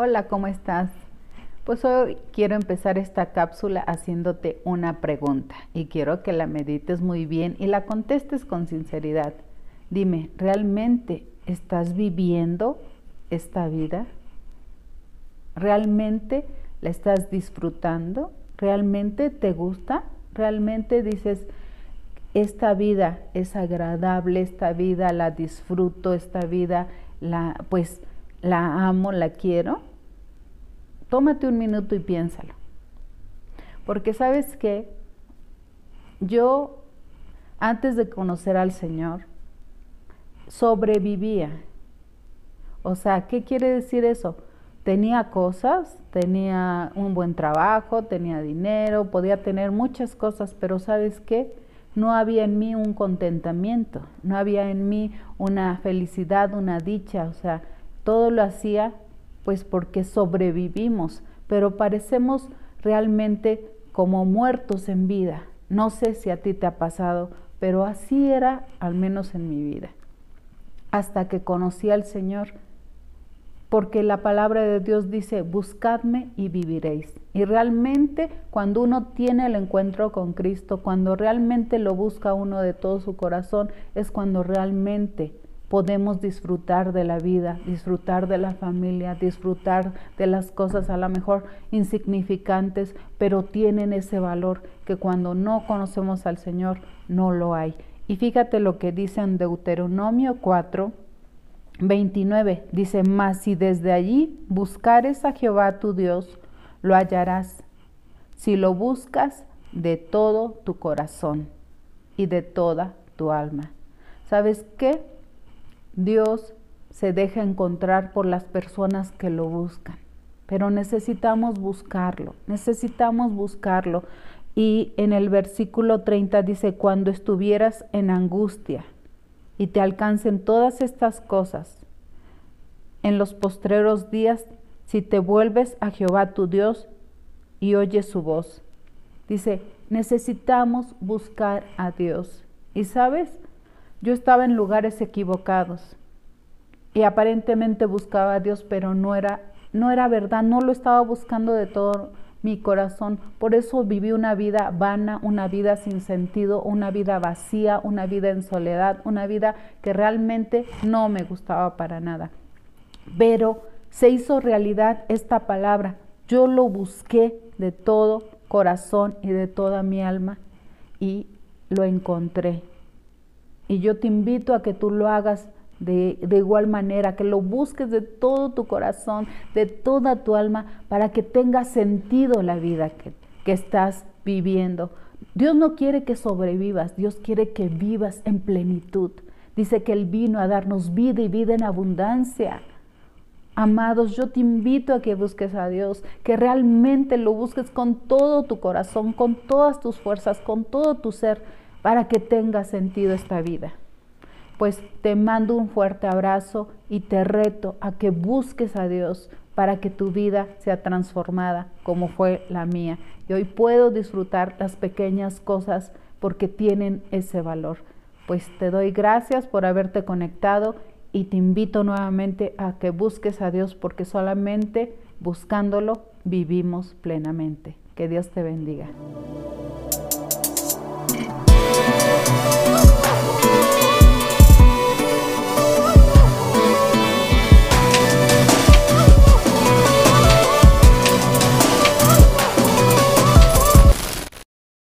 Hola, ¿cómo estás? Pues hoy quiero empezar esta cápsula haciéndote una pregunta y quiero que la medites muy bien y la contestes con sinceridad. Dime, ¿realmente estás viviendo esta vida? ¿Realmente la estás disfrutando? ¿Realmente te gusta? ¿Realmente dices, esta vida es agradable, esta vida la disfruto, esta vida la pues la amo, la quiero? tómate un minuto y piénsalo. Porque sabes que yo, antes de conocer al Señor, sobrevivía. O sea, ¿qué quiere decir eso? Tenía cosas, tenía un buen trabajo, tenía dinero, podía tener muchas cosas, pero ¿sabes qué? No había en mí un contentamiento, no había en mí una felicidad, una dicha, o sea, todo lo hacía pues porque sobrevivimos, pero parecemos realmente como muertos en vida. No sé si a ti te ha pasado, pero así era al menos en mi vida. Hasta que conocí al Señor, porque la palabra de Dios dice, buscadme y viviréis. Y realmente cuando uno tiene el encuentro con Cristo, cuando realmente lo busca uno de todo su corazón, es cuando realmente podemos disfrutar de la vida, disfrutar de la familia, disfrutar de las cosas a lo mejor insignificantes, pero tienen ese valor que cuando no conocemos al Señor no lo hay. Y fíjate lo que dice en Deuteronomio 4, 29. Dice, mas si desde allí buscares a Jehová tu Dios, lo hallarás. Si lo buscas de todo tu corazón y de toda tu alma. ¿Sabes qué? Dios se deja encontrar por las personas que lo buscan, pero necesitamos buscarlo, necesitamos buscarlo. Y en el versículo 30 dice, cuando estuvieras en angustia y te alcancen todas estas cosas, en los postreros días, si te vuelves a Jehová tu Dios y oyes su voz. Dice, necesitamos buscar a Dios. Y sabes, yo estaba en lugares equivocados y aparentemente buscaba a Dios, pero no era, no era verdad, no lo estaba buscando de todo mi corazón. Por eso viví una vida vana, una vida sin sentido, una vida vacía, una vida en soledad, una vida que realmente no me gustaba para nada. Pero se hizo realidad esta palabra. Yo lo busqué de todo corazón y de toda mi alma y lo encontré. Y yo te invito a que tú lo hagas de, igual manera, que lo busques de todo tu corazón, de toda tu alma, para que tenga sentido la vida que, que estás viviendo. Dios no quiere que sobrevivas, Dios quiere que vivas en plenitud. Dice que Él vino a darnos vida y vida en abundancia. Amados, yo te invito a que busques a Dios, que realmente lo busques con todo tu corazón, con todas tus fuerzas, con todo tu ser para que tenga sentido esta vida. Pues te mando un fuerte abrazo y te reto a que busques a Dios para que tu vida sea transformada como fue la mía. Y hoy puedo disfrutar las pequeñas cosas porque tienen ese valor. Pues te doy gracias por haberte conectado y te invito nuevamente a que busques a Dios porque solamente buscándolo vivimos plenamente. Que Dios te bendiga.